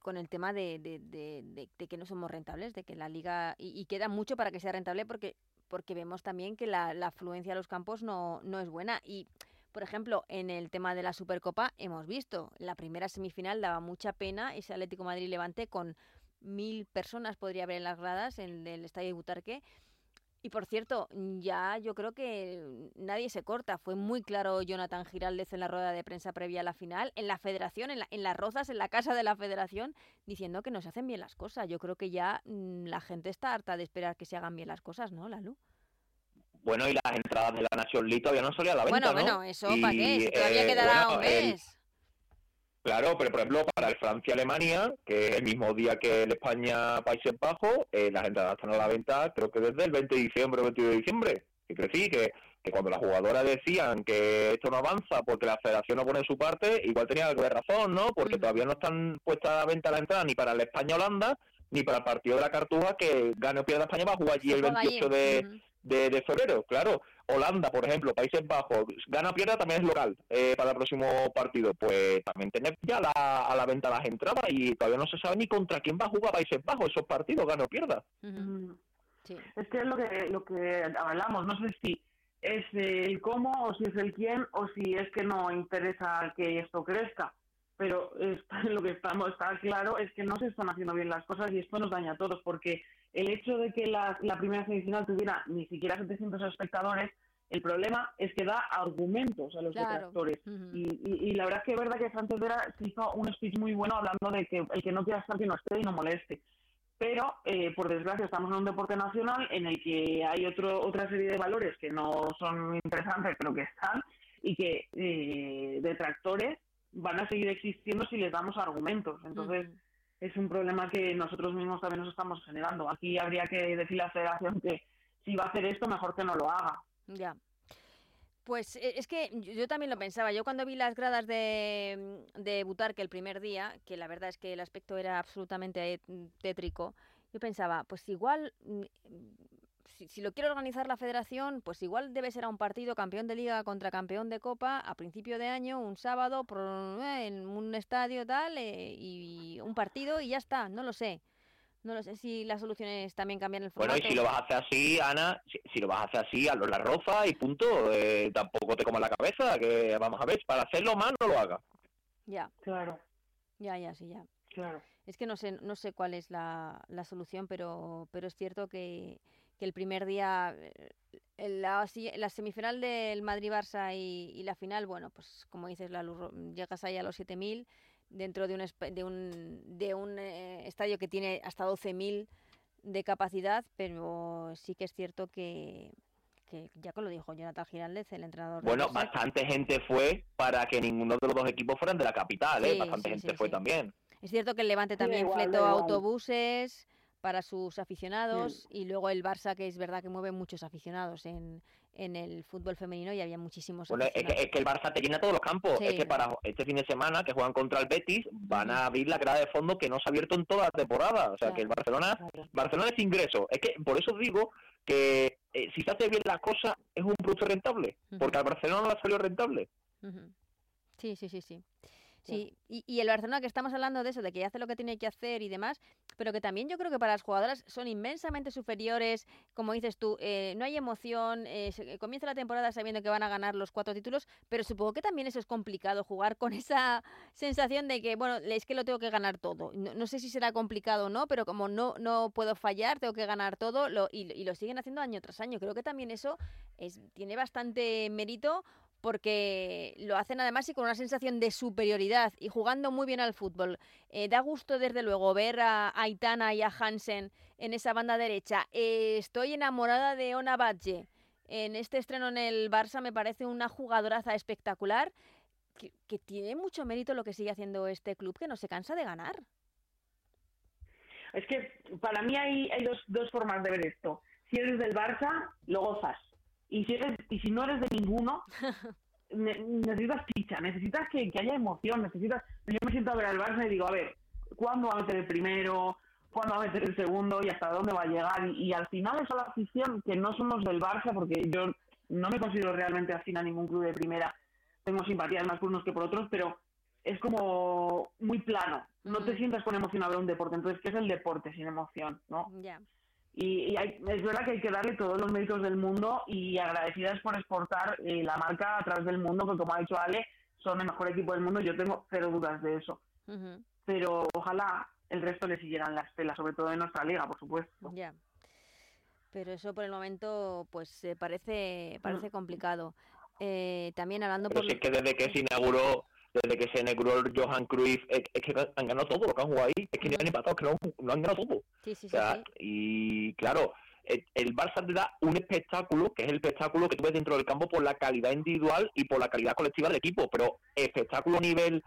con el tema de, de, que no somos rentables, de que la liga... Y, queda mucho para que sea rentable porque porque vemos también que la, afluencia a los campos no, no es buena. Y, por ejemplo, en el tema de la Supercopa hemos visto, la primera semifinal daba mucha pena ese Atlético Madrid-Levante con mil personas podría haber en las gradas en el Estadio de Butarque y por cierto, ya yo creo que nadie se corta. Fue muy claro Jonathan Giraldez en la rueda de prensa previa a la final, en la federación, en, en las rozas, en la casa de la federación, diciendo que no se hacen bien las cosas. Yo creo que ya mm, la gente está harta de esperar que se hagan bien las cosas, ¿no, Lalu? Bueno, y las entradas de la Nación League todavía no salía a la venta, Bueno, bueno, eso, ¿para qué? todavía eh, quedará un mes. Claro, pero por ejemplo, para el Francia-Alemania, que es el mismo día que el España-Países Bajos, eh, las entradas están a la venta creo que desde el 20 de diciembre o 22 de diciembre. Que crecí, que, que cuando las jugadoras decían que esto no avanza porque la federación no pone su parte, igual tenía algo de razón, ¿no? Porque todavía no están puestas a la venta las entradas ni para el España-Holanda, ni para el partido de la Cartuja, que gane o pierda España va a jugar allí el 28 de, de, febrero, claro. Holanda, por ejemplo, Países Bajos, gana o pierda también es local eh, para el próximo partido. Pues también tener ya a la venta las entradas y todavía no se sabe ni contra quién va a jugar Países Bajos esos partidos, gana o pierda. Es que es lo que, lo que hablamos, no sé si es el cómo o si es el quién o si es que no interesa que esto crezca. Pero (laughs) lo que estamos, está claro es que no se están haciendo bien las cosas y esto nos daña a todos porque el hecho de que la, primera semifinal tuviera ni siquiera 700 espectadores, el problema es que da argumentos a los detractores. y, la verdad es que es verdad que Sánchez Vera se hizo un speech muy bueno hablando de que el que no quiera estar que no esté y no moleste. pero eh, por desgracia estamos en un deporte nacional en el que hay otro, otra serie de valores que no son interesantes, pero que están, y que eh, detractores van a seguir existiendo si les damos argumentos. Entonces, es un problema que nosotros mismos también nos estamos generando. Aquí habría que decirle a la federación que si va a hacer esto, mejor que no lo haga. Ya. Pues eh, es que yo también lo pensaba. Yo cuando vi las gradas de, de Butarque el primer día, que la verdad es que el aspecto era absolutamente tétrico, yo pensaba, pues igual, si, lo quiere organizar la federación, pues igual debe ser a un partido campeón de liga contra campeón de copa a principio de año, un sábado, eh, en un estadio tal, eh, y un partido y ya está, no lo sé. No lo sé si las soluciones también cambian el formato. Bueno, y si lo vas a hacer así, Ana, si, lo vas a hacer así, hazlo la roza y punto. Eh, tampoco te comas la cabeza, que vamos a ver, para hacerlo más no lo haga. Ya. Claro. Ya, ya, sí, ya. Claro. Es que no sé, no sé cuál es la, la solución, pero, pero es cierto que, que el primer día, eh, la, la semifinal del Madrid-Barça y, y, la final, bueno, pues como dices, la llegas ahí a los 7.000 dentro de un, de un, de un eh, estadio que tiene hasta 12.000 de capacidad, pero sí que es cierto que, que ya que lo dijo Jonathan Giraldez, el entrenador. Bueno, bastante gente fue para que ninguno de los dos equipos fueran de la capital, ¿eh? bastante gente fue también. Es cierto que el Levante también fletó autobuses, para sus aficionados y luego el Barça, que es verdad que mueve muchos aficionados en, en el fútbol femenino y había muchísimos bueno, es que, el Barça te llena todos los campos. Es que para este fin de semana que juegan contra el Betis van a abrir la grada de fondo que no se ha abierto en toda la temporada. O sea que el Barcelona, Barcelona es ingreso. Es que por eso digo que eh, si se hace bien la cosa es un producto rentable, porque al Barcelona no le ha salido rentable. Sí, sí, sí, sí. Sí, y, y, el Barcelona, que estamos hablando de eso, de que hace lo que tiene que hacer y demás, pero que también yo creo que para las jugadoras son inmensamente superiores, como dices tú, eh, no hay emoción, eh, comienza la temporada sabiendo que van a ganar los cuatro títulos, pero supongo que también eso es complicado, jugar con esa (laughs) sensación de que, bueno, es que lo tengo que ganar todo. No, sé si será complicado o no, pero como no, no puedo fallar, tengo que ganar todo, lo, y, y, lo siguen haciendo año tras año. Creo que también eso es, tiene bastante mérito porque lo hacen además y con una sensación de superioridad y jugando muy bien al fútbol. Eh, da gusto desde luego ver a Aitana y a Hansen en esa banda derecha. Eh, estoy enamorada de Ona Badge. En este estreno en el Barça me parece una jugadoraza espectacular que, tiene mucho mérito lo que sigue haciendo este club que no se cansa de ganar. Es que para mí hay, dos formas de ver esto. Si eres del Barça, lo gozas y si, eres, y si no eres de ninguno, (laughs) necesitas ficha, necesitas que, haya emoción, necesitas... Yo me siento a ver al Barça y digo, a ver, ¿cuándo va a meter el primero? ¿Cuándo va a meter el segundo? ¿Y hasta dónde va a llegar? Y, al final es a la afición, que no somos del Barça, porque yo no me considero realmente afín a ningún club de primera. Tengo simpatías más por unos que por otros, pero es como muy plano. No te sientas con emoción a ver un deporte. Entonces, ¿qué es el deporte sin emoción? ¿no? Ya. Y, es verdad que hay que darle todos los méritos del mundo y agradecidas por exportar eh, la marca a través del mundo, que como ha dicho Ale, son el mejor equipo del mundo. Yo tengo cero dudas de eso. Pero ojalá el resto le siguieran las telas, sobre todo en nuestra liga, por supuesto. Ya. Pero eso por el momento, pues parece parece complicado. Eh, también hablando por... es que desde que se inauguró desde que se inauguró Johan Cruyff, es, que han ganado todo lo que han jugado ahí, es que ni han empatado, que no, han ganado todo. Sí, sí, sí, Y claro, el, Barça te da un espectáculo, que es el espectáculo que tú ves dentro del campo por la calidad individual y por la calidad colectiva del equipo, pero espectáculo a nivel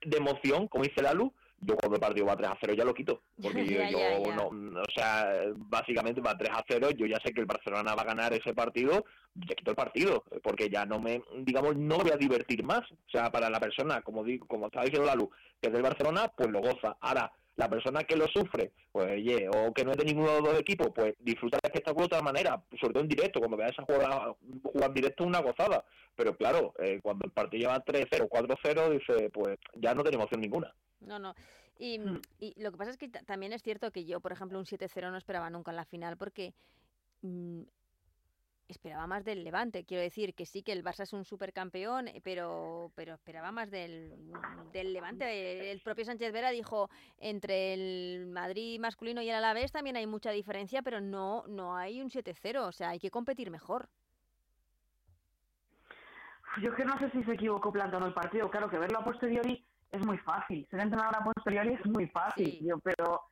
de emoción, como dice Lalu, yo cuando el partido va 3 a 0 ya lo quito. Porque (laughs) yo, no, o sea, básicamente va 3 a 0, yo ya sé que el Barcelona va a ganar ese partido, ya quito el partido, porque ya no me, digamos, no voy a divertir más. O sea, para la persona, como digo, como estaba diciendo la luz, que es del Barcelona, pues lo goza. Ahora, la persona que lo sufre, pues oye, o que no es de ninguno de los dos equipos, pues disfruta el espectáculo de otra manera, sobre todo en directo, cuando veas a jugar, jugar en directo es una gozada. Pero claro, eh, cuando el partido lleva 3-0, 4-0, dice, pues ya no tiene emoción ninguna. No, no. Y, mm. y, lo que pasa es que también es cierto que yo, por ejemplo, un 7-0 no esperaba nunca en la final porque mm, esperaba más del Levante. Quiero decir que sí que el Barça es un supercampeón, eh, pero, pero esperaba más del, del Levante. El propio Sánchez Vera dijo, entre el Madrid masculino y el Alavés también hay mucha diferencia, pero no, no hay un 7-0. O sea, hay que competir mejor. Yo es que no sé si se equivocó plantando el partido. Claro que verlo a posteriori es muy fácil. Ser entrenador a posteriori es muy fácil, pero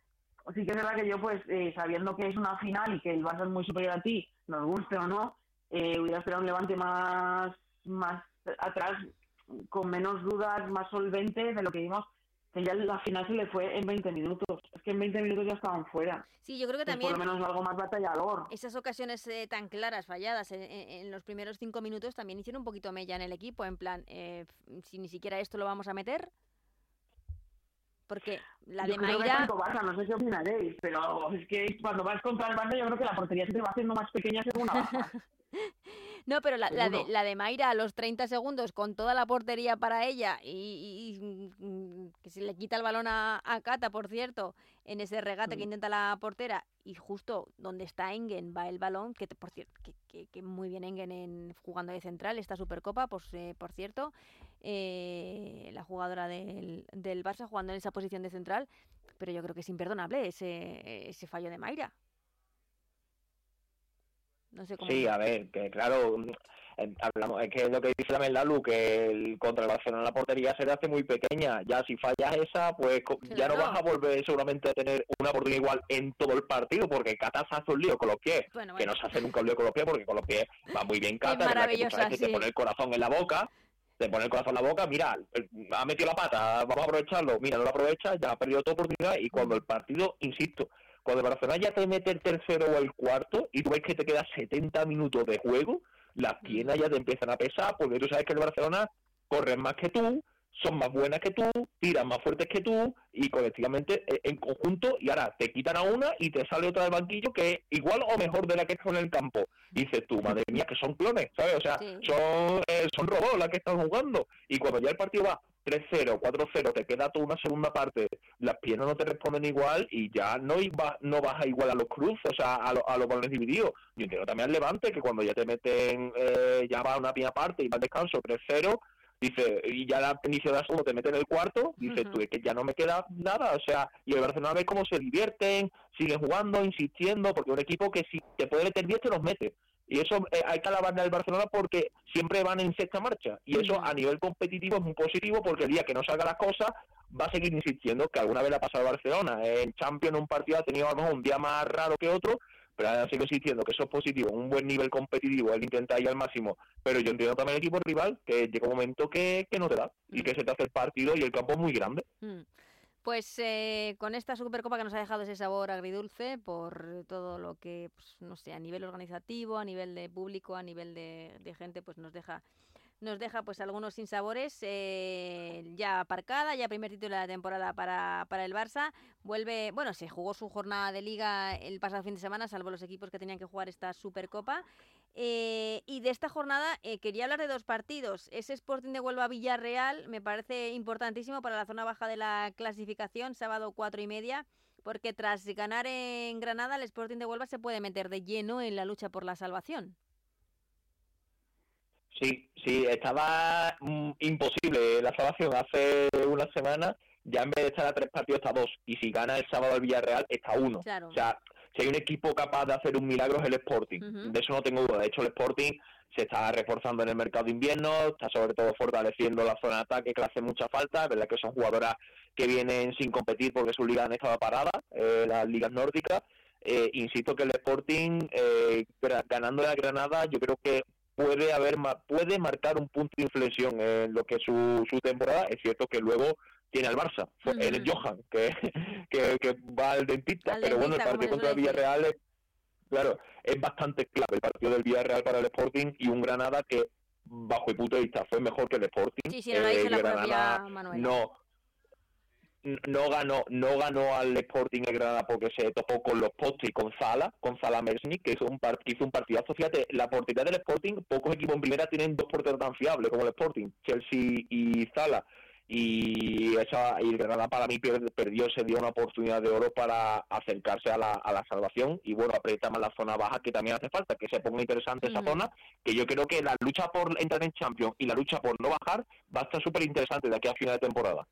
sí que es verdad que yo, pues, eh, sabiendo que es una final y que el Barça es muy superior a ti, nos guste o no, eh, hubiera esperado un levante más, más atrás, con menos dudas, más solvente de lo que vimos que ya la final se le fue en 20 minutos. Es que en 20 minutos ya estaban fuera. Sí, yo creo que también... por lo menos algo más batallador. Esas ocasiones eh, tan claras, falladas en, los primeros cinco minutos también hicieron un poquito mella en el equipo, en plan, eh, si ni siquiera esto lo vamos a meter... Porque la de Mayra... no sé si opinaréis, pero es que cuando vas contra el Barça yo creo que la portería se te va haciendo más pequeña según baja. (laughs) No, pero la, de, la de Mayra a los 30 segundos con toda la portería para ella y, mm, que se le quita el balón a, Cata, por cierto, en ese regate que intenta la portera y justo donde está Engen va el balón, que por cierto, que, muy bien Engen en, jugando de central, esta Supercopa, pues, eh, por cierto, eh, la jugadora del, del Barça jugando en esa posición de central, pero yo creo que es imperdonable ese, ese fallo de Mayra. Sí, a ver, que claro, hablamos, es que lo que dice la Lu, que el contra el Barcelona en la portería se le hace muy pequeña. Ya si fallas esa, pues ya no vas a volver seguramente a tener una oportunidad igual en todo el partido, porque Cata se hace un lío con los pies, que no se hace nunca un lío con los pies, porque con los pies va muy bien Cata, que te pone el corazón en la boca te pone el corazón en la boca, mira, ha metido la pata, vamos a aprovecharlo, mira, no lo aprovecha, ya ha perdido tu oportunidad y cuando el partido, insisto, cuando el Barcelona ya te mete el tercero o el cuarto y tú ves que te queda 70 minutos de juego, las piernas ya te empiezan a pesar porque tú sabes que el Barcelona corre más que tú, son más buenas que tú, tiran más fuertes que tú y colectivamente eh, en conjunto y ahora te quitan a una y te sale otra del banquillo que es igual o mejor de la que está en el campo. dices tú, madre mía, que son clones, ¿sabes? O sea, son, eh, son robots las que están jugando y cuando ya el partido va 3-0, 4-0, te queda toda una segunda parte, las piernas no te responden igual y ya no iba, no vas a igual a los cruces, o sea, a, a los balones divididos. Yo entiendo también al Levante, que cuando ya te meten, eh, ya va a una primera parte y va al descanso 3-0, dice, y ya al inicio de la segunda te meten en el cuarto, dices tú, es que ya no me queda nada, o sea, y el Barcelona ve cómo se divierten, siguen jugando, insistiendo, porque un equipo que si te puede meter 10 te los mete. Y eso eh, hay que alabarle al Barcelona porque siempre van en sexta marcha. Y eso a nivel competitivo es muy positivo porque el día que no salga las cosas va a seguir insistiendo que alguna vez ha pasado Barcelona. En Champions un partido ha tenido a lo mejor un día más raro que otro, pero ahora sigo insistiendo que eso es positivo, un buen nivel competitivo, él intenta ir al máximo. Pero yo entiendo también el equipo rival que llega un momento que, que no te da y que se te hace el partido y el campo es muy grande. Mm. Pues eh, con esta Supercopa que nos ha dejado ese sabor agridulce por todo lo que, pues, no sé, a nivel organizativo, a nivel de público, a nivel de, gente, pues nos deja nos deja pues algunos sinsabores eh, ya aparcada, ya primer título de la temporada para, para, el Barça. Vuelve, bueno, se jugó su jornada de liga el pasado fin de semana, salvo los equipos que tenían que jugar esta Supercopa. Eh, y de esta jornada eh, quería hablar de dos partidos. Ese Sporting de Huelva Villarreal me parece importantísimo para la zona baja de la clasificación, sábado cuatro y media, porque tras ganar en Granada, el Sporting de Huelva se puede meter de lleno en la lucha por la salvación. Sí, sí, estaba mm, imposible la salvación hace una semana. Ya en vez de estar a tres partidos está a dos. Y si gana el sábado el Villarreal está a uno. O sea, si hay un equipo capaz de hacer un milagro es el Sporting. De eso no tengo duda. De hecho, el Sporting se está reforzando en el mercado de invierno, está sobre todo fortaleciendo la zona de ataque que le hace mucha falta. Es verdad que son jugadoras que vienen sin competir porque su liga han estado paradas, eh, las ligas nórdicas. Eh, insisto que el Sporting, eh, ganando la Granada, yo creo que puede haber puede marcar un punto de inflexión en lo que es su, su temporada. Es cierto que luego tiene al Barça, el Johan, (laughs) que, que, va al dentista, pero bueno, el partido contra el Villarreal es, claro, es bastante clave el partido del Villarreal para el Sporting y un Granada que bajo mi punto de vista fue mejor que el Sporting. Sí, sí, no, eh, Granada, no no ganó no ganó al Sporting de Granada porque se topó con los postes y con Sala, con Sala Mersnik, que hizo un, hizo un partidazo. Fíjate, la portería del Sporting, pocos equipos en primera tienen dos porteros tan fiables como el Sporting, Chelsea y Sala. Y, esa, y el Granada para mí perdió, se dio una oportunidad de oro para acercarse a la, a la salvación y bueno, aprieta más la zona baja que también hace falta, que se ponga interesante esa zona, que yo creo que la lucha por entrar en Champions y la lucha por no bajar va a estar súper interesante de aquí a final de temporada.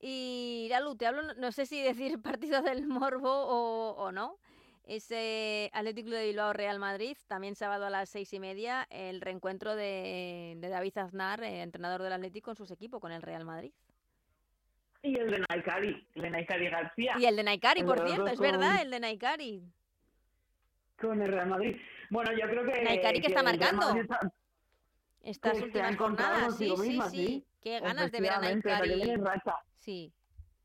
Y Lalu, te hablo, no sé si decir (laughs) partido del Morbo o, no. Ese Atlético de Bilbao Real Madrid, también sábado a las seis y media, el reencuentro de, David Aznar, eh, entrenador del Atlético, con sus equipos, con el Real Madrid. Y el de Naikari, el de Naikari García. Y el de Naikari, por cierto, es verdad, el de Naikari. Con el Real Madrid. Bueno, yo creo que... Naikari que, está marcando. Estas últimas jornadas, sí, sí, sí, Qué ganas de ver a Naikari. Sí.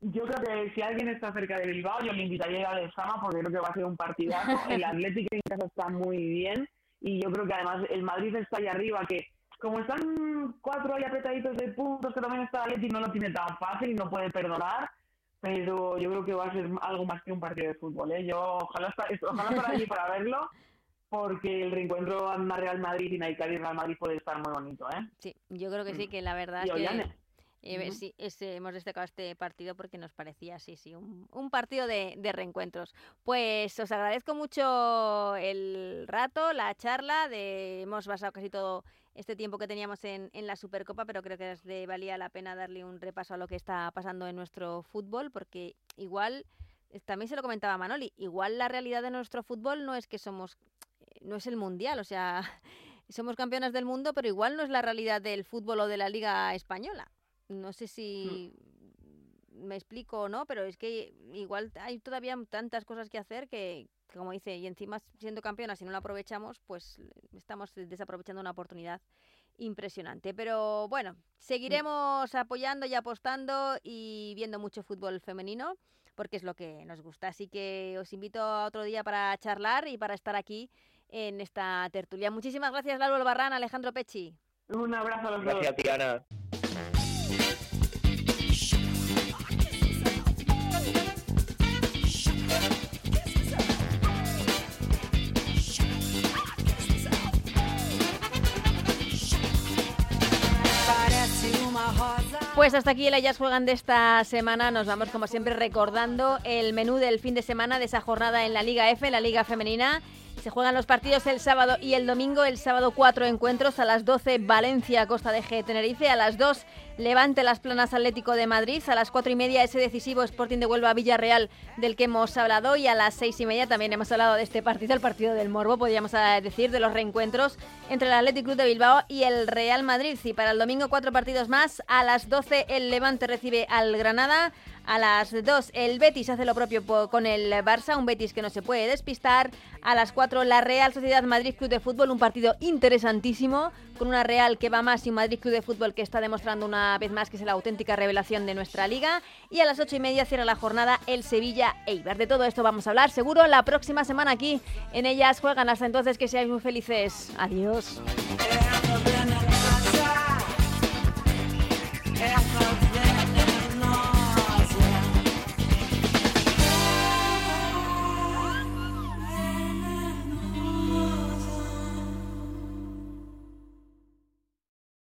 Yo creo que si alguien está cerca de Bilbao, yo le invitaría a ir a porque creo que va a ser un partidazo. (laughs) El Atlético en casa está muy bien y yo creo que además el Madrid está ahí arriba, que como están cuatro ahí apretaditos de puntos, que también está Atlético no lo tiene tan fácil y no puede perdonar, pero yo creo que va a ser algo más que un partido de fútbol. ¿eh? Yo ojalá, ojalá estar allí para verlo porque el reencuentro Real Madrid y Naikari Real Madrid puede estar muy bonito, ¿eh? Sí, yo creo que sí, que la verdad es que... Eh, sí, hemos destacado este partido porque nos parecía, sí, sí, un, un partido de, de, reencuentros. Pues os agradezco mucho el rato, la charla, de, hemos basado casi todo este tiempo que teníamos en, en la Supercopa, pero creo que valía la pena darle un repaso a lo que está pasando en nuestro fútbol, porque igual, también se lo comentaba Manoli, igual la realidad de nuestro fútbol no es que somos no es el mundial, o sea, (laughs) somos campeonas del mundo, pero igual no es la realidad del fútbol o de la liga española. No sé si me explico o no, pero es que igual hay todavía tantas cosas que hacer que, como dice, y encima siendo campeonas, si no la aprovechamos, pues estamos desaprovechando una oportunidad impresionante. Pero bueno, seguiremos apoyando y apostando y viendo mucho fútbol femenino porque es lo que nos gusta. Así que os invito a otro día para charlar y para estar aquí en esta tertulia. Muchísimas gracias, Lalo Barran, Alejandro Pechi. Un abrazo a los Gracias, Tiana. Pues hasta aquí el Ellas Juegan de esta semana. Nos vamos, como siempre, recordando el menú del fin de semana de esa jornada en la Liga F, la Liga Femenina. Se juegan los partidos el sábado y el domingo. El sábado cuatro encuentros a las 12 Valencia, Costa de G, Tenerife. A las 2 Levante Las Planas Atlético de Madrid. A las cuatro y media ese decisivo Sporting de Huelva Villarreal del que hemos hablado. Y a las seis y media también hemos hablado de este partido, el partido del Morbo, podríamos decir, de los reencuentros entre el Atlético Club de Bilbao y el Real Madrid. Y para el domingo cuatro partidos más. A las 12 el Levante recibe al Granada. A las 2 el Betis hace lo propio con el Barça, un Betis que no se puede despistar. A las 4 la Real Sociedad Madrid Club de Fútbol, un partido interesantísimo, con una Real que va más y un Madrid Club de Fútbol que está demostrando una vez más que es la auténtica revelación de nuestra liga. Y a las 8 y media cierra la jornada el Sevilla Eibar. De todo esto vamos a hablar seguro la próxima semana aquí en ellas juegan. Hasta entonces que seáis muy felices. Adiós.